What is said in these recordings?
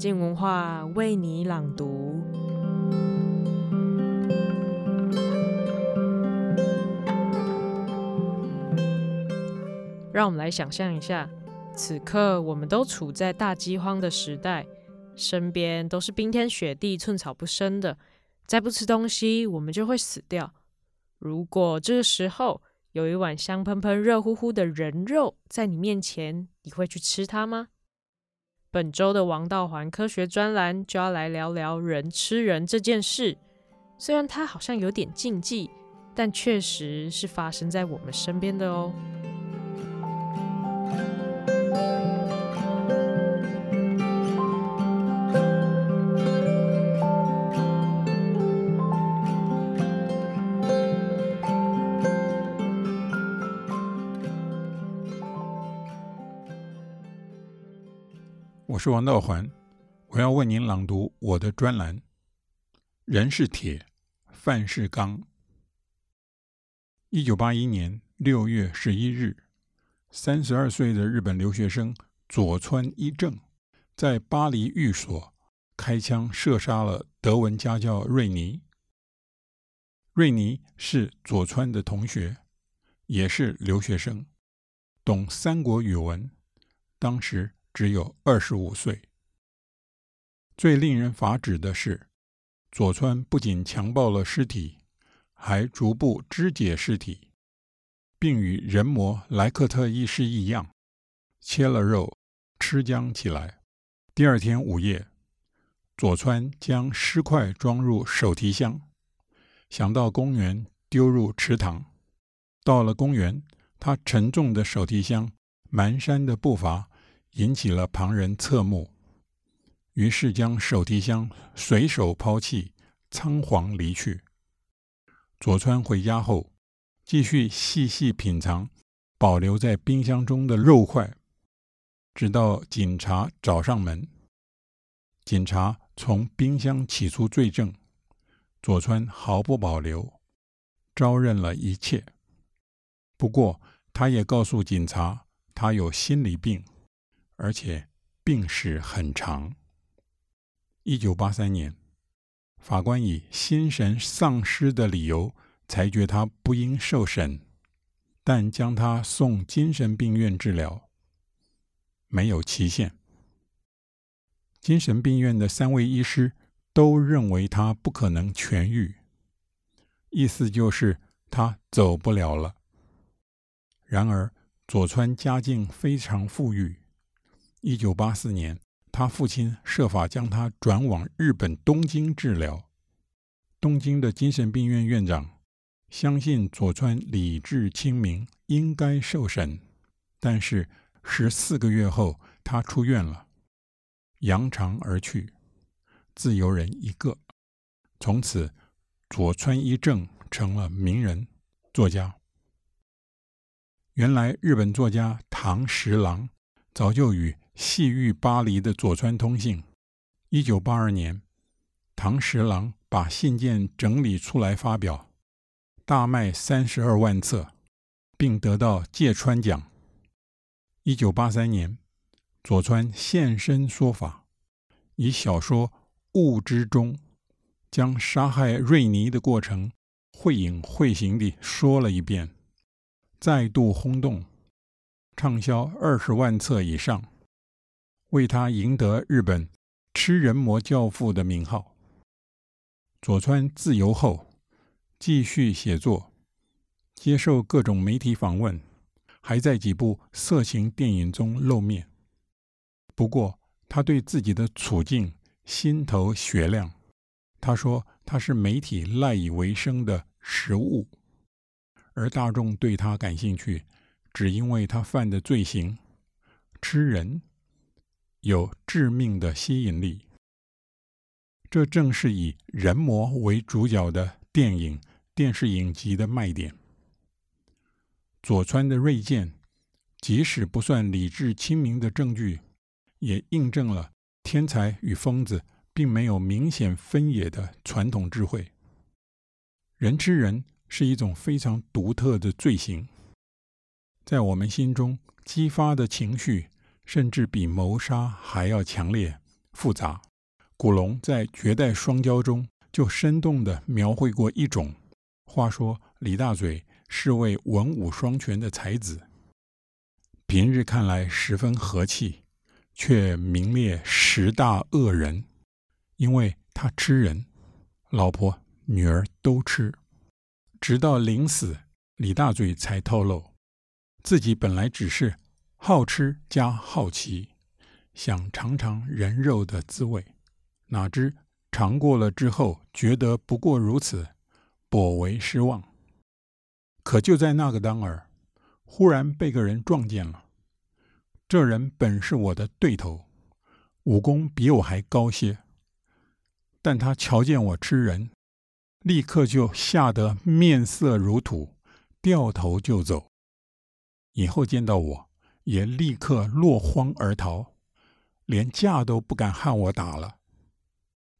静文化为你朗读。让我们来想象一下，此刻我们都处在大饥荒的时代，身边都是冰天雪地、寸草不生的，再不吃东西，我们就会死掉。如果这个时候有一碗香喷喷、热乎乎的人肉在你面前，你会去吃它吗？本周的王道环科学专栏就要来聊聊人吃人这件事。虽然它好像有点禁忌，但确实是发生在我们身边的哦。是王道环，我要为您朗读我的专栏。人是铁，饭是钢。一九八一年六月十一日，三十二岁的日本留学生佐川一正在巴黎寓所开枪射杀了德文家教瑞尼。瑞尼是佐川的同学，也是留学生，懂三国语文，当时。只有二十五岁。最令人发指的是，佐川不仅强暴了尸体，还逐步肢解尸体，并与人魔莱克特医师一样，切了肉吃浆起来。第二天午夜，佐川将尸块装入手提箱，想到公园丢入池塘。到了公园，他沉重的手提箱、蹒跚的步伐。引起了旁人侧目，于是将手提箱随手抛弃，仓皇离去。佐川回家后，继续细细品尝保留在冰箱中的肉块，直到警察找上门。警察从冰箱取出罪证，佐川毫不保留，招认了一切。不过，他也告诉警察，他有心理病。而且病史很长。一九八三年，法官以心神丧失的理由裁决他不应受审，但将他送精神病院治疗，没有期限。精神病院的三位医师都认为他不可能痊愈，意思就是他走不了了。然而，佐川家境非常富裕。一九八四年，他父亲设法将他转往日本东京治疗。东京的精神病院院长相信佐川理智清明，应该受审。但是十四个月后，他出院了，扬长而去，自由人一个。从此，佐川一正成了名人作家。原来，日本作家唐十郎早就与细遇巴黎的佐川通信。一九八二年，唐十郎把信件整理出来发表，大卖三十二万册，并得到芥川奖。一九八三年，佐川现身说法，以小说《雾之中》将杀害瑞尼的过程绘影绘形地说了一遍，再度轰动，畅销二十万册以上。为他赢得日本“吃人魔教父”的名号。佐川自由后，继续写作，接受各种媒体访问，还在几部色情电影中露面。不过，他对自己的处境心头雪亮。他说：“他是媒体赖以为生的食物，而大众对他感兴趣，只因为他犯的罪行——吃人。”有致命的吸引力，这正是以人魔为主角的电影、电视影集的卖点。佐川的锐见，即使不算理智清明的证据，也印证了天才与疯子并没有明显分野的传统智慧。人吃人是一种非常独特的罪行，在我们心中激发的情绪。甚至比谋杀还要强烈，复杂。古龙在《绝代双骄》中就生动地描绘过一种。话说李大嘴是位文武双全的才子，平日看来十分和气，却名列十大恶人，因为他吃人，老婆女儿都吃。直到临死，李大嘴才透露，自己本来只是好吃加好奇，想尝尝人肉的滋味，哪知尝过了之后，觉得不过如此，颇为失望。可就在那个当儿，忽然被个人撞见了。这人本是我的对头，武功比我还高些，但他瞧见我吃人。立刻就吓得面色如土，掉头就走。以后见到我，也立刻落荒而逃，连架都不敢和我打了。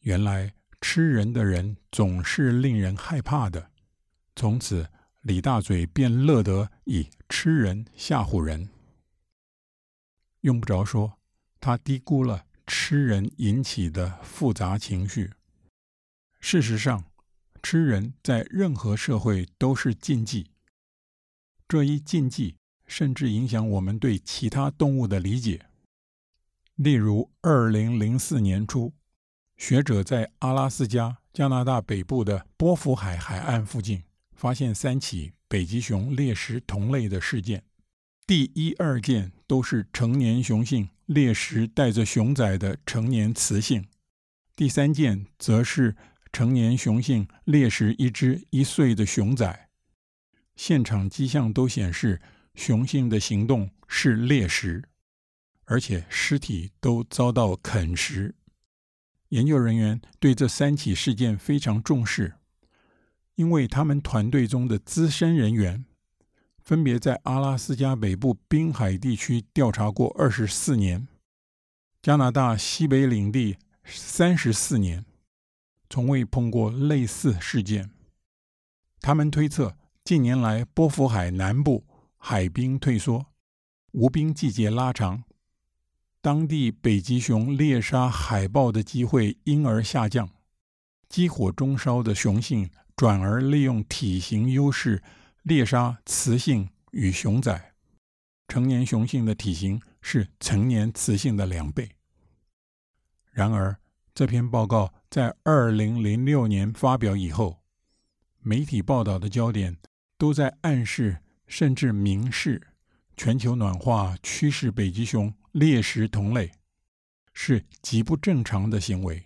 原来吃人的人总是令人害怕的。从此，李大嘴便乐得以吃人吓唬人。用不着说，他低估了吃人引起的复杂情绪。事实上，吃人在任何社会都是禁忌，这一禁忌甚至影响我们对其他动物的理解。例如，二零零四年初，学者在阿拉斯加、加拿大北部的波福海海岸附近发现三起北极熊猎食同类的事件，第一、二件都是成年雄性猎食带着熊崽的成年雌性，第三件则是。成年雄性猎食一只一岁的熊崽，现场迹象都显示雄性的行动是猎食，而且尸体都遭到啃食。研究人员对这三起事件非常重视，因为他们团队中的资深人员分别在阿拉斯加北部滨海地区调查过二十四年，加拿大西北领地三十四年。从未碰过类似事件。他们推测，近年来波福海南部海冰退缩，无冰季节拉长，当地北极熊猎杀海豹的机会因而下降。激火中烧的雄性转而利用体型优势猎杀雌性与熊崽。成年雄性的体型是成年雌性的两倍。然而，这篇报告。在二零零六年发表以后，媒体报道的焦点都在暗示，甚至明示，全球暖化驱使北极熊猎食同类，是极不正常的行为。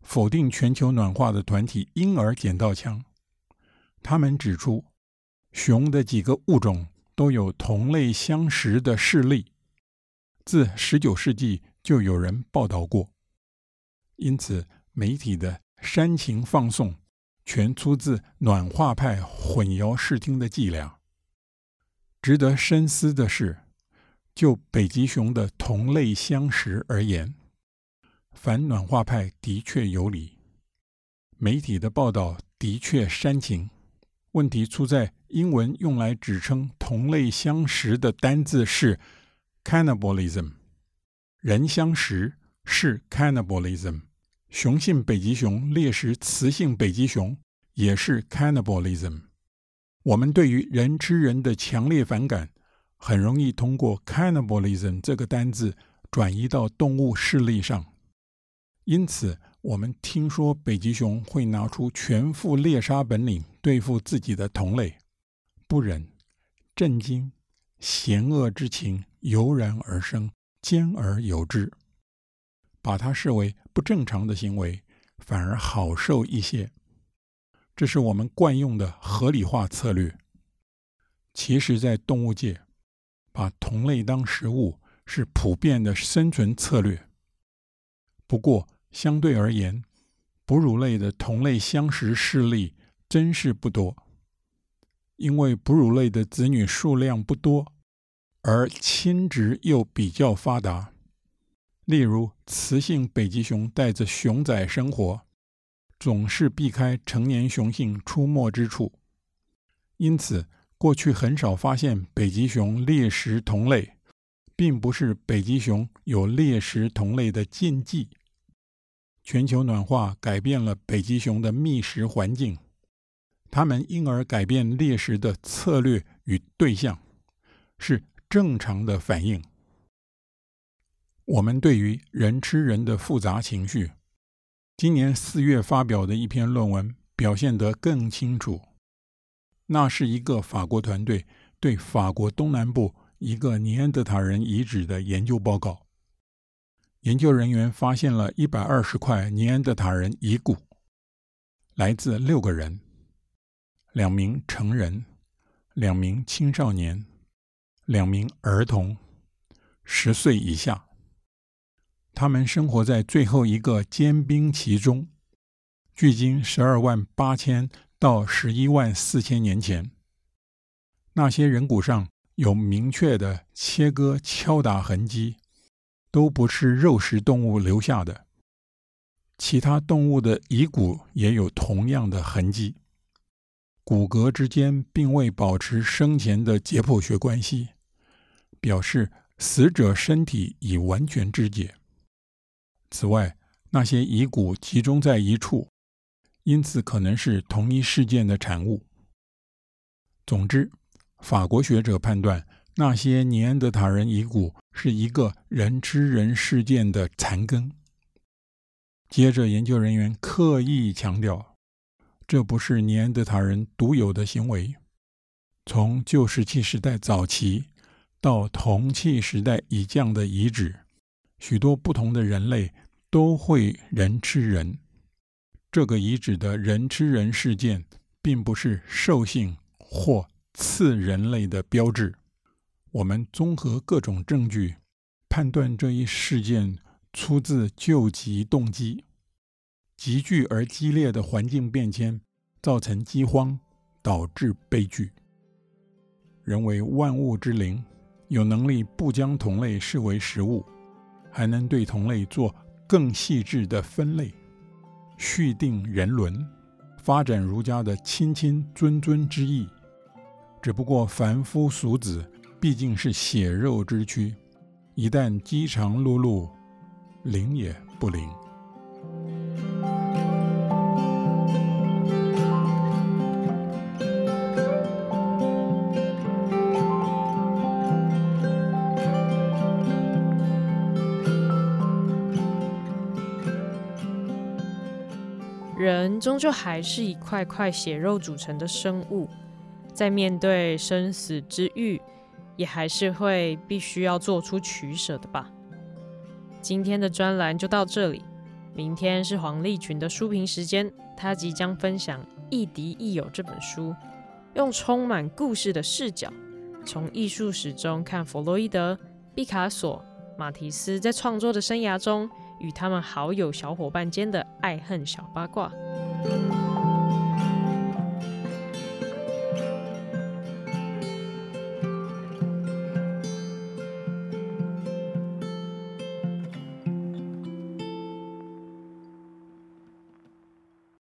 否定全球暖化的团体因而捡到枪，他们指出，熊的几个物种都有同类相食的事例，自十九世纪就有人报道过，因此。媒体的煽情放送，全出自暖化派混淆视听的伎俩。值得深思的是，就北极熊的同类相食而言，反暖化派的确有理。媒体的报道的确煽情，问题出在英文用来指称同类相食的单字是 cannibalism，人相食是 cannibalism。雄性北极熊猎食雌性北极熊也是 cannibalism。我们对于人吃人的强烈反感，很容易通过 cannibalism 这个单字转移到动物事例上。因此，我们听说北极熊会拿出全副猎杀本领对付自己的同类，不忍、震惊、嫌恶之情油然而生，兼而有之。把它视为不正常的行为，反而好受一些。这是我们惯用的合理化策略。其实，在动物界，把同类当食物是普遍的生存策略。不过，相对而言，哺乳类的同类相食事例真是不多，因为哺乳类的子女数量不多，而亲职又比较发达。例如，雌性北极熊带着熊崽生活，总是避开成年雄性出没之处，因此过去很少发现北极熊猎食同类，并不是北极熊有猎食同类的禁忌。全球暖化改变了北极熊的觅食环境，它们因而改变猎食的策略与对象，是正常的反应。我们对于人吃人的复杂情绪，今年四月发表的一篇论文表现得更清楚。那是一个法国团队对法国东南部一个尼安德塔人遗址的研究报告。研究人员发现了一百二十块尼安德塔人遗骨，来自六个人：两名成人、两名青少年、两名儿童，十岁以下。他们生活在最后一个坚冰期中，距今十二万八千到十一万四千年前。那些人骨上有明确的切割、敲打痕迹。都不是肉食动物留下的，其他动物的遗骨也有同样的痕迹，骨骼之间并未保持生前的解剖学关系，表示死者身体已完全肢解。此外，那些遗骨集中在一处，因此可能是同一事件的产物。总之，法国学者判断。那些尼安德塔人遗骨是一个人吃人事件的残根。接着，研究人员刻意强调，这不是尼安德塔人独有的行为。从旧石器时代早期到铜器时代以降的遗址，许多不同的人类都会人吃人。这个遗址的人吃人事件，并不是兽性或次人类的标志。我们综合各种证据，判断这一事件出自救急动机。急剧而激烈的环境变迁造成饥荒，导致悲剧。人为万物之灵，有能力不将同类视为食物，还能对同类做更细致的分类，续定人伦，发展儒家的亲亲尊尊之意。只不过凡夫俗子。毕竟是血肉之躯，一旦饥肠辘辘，灵也不灵。人终究还是一块块血肉组成的生物，在面对生死之欲，也还是会必须要做出取舍的吧。今天的专栏就到这里，明天是黄立群的书评时间，他即将分享《亦敌亦友》这本书，用充满故事的视角，从艺术史中看弗洛伊德、毕卡索、马提斯在创作的生涯中与他们好友小伙伴间的爱恨小八卦。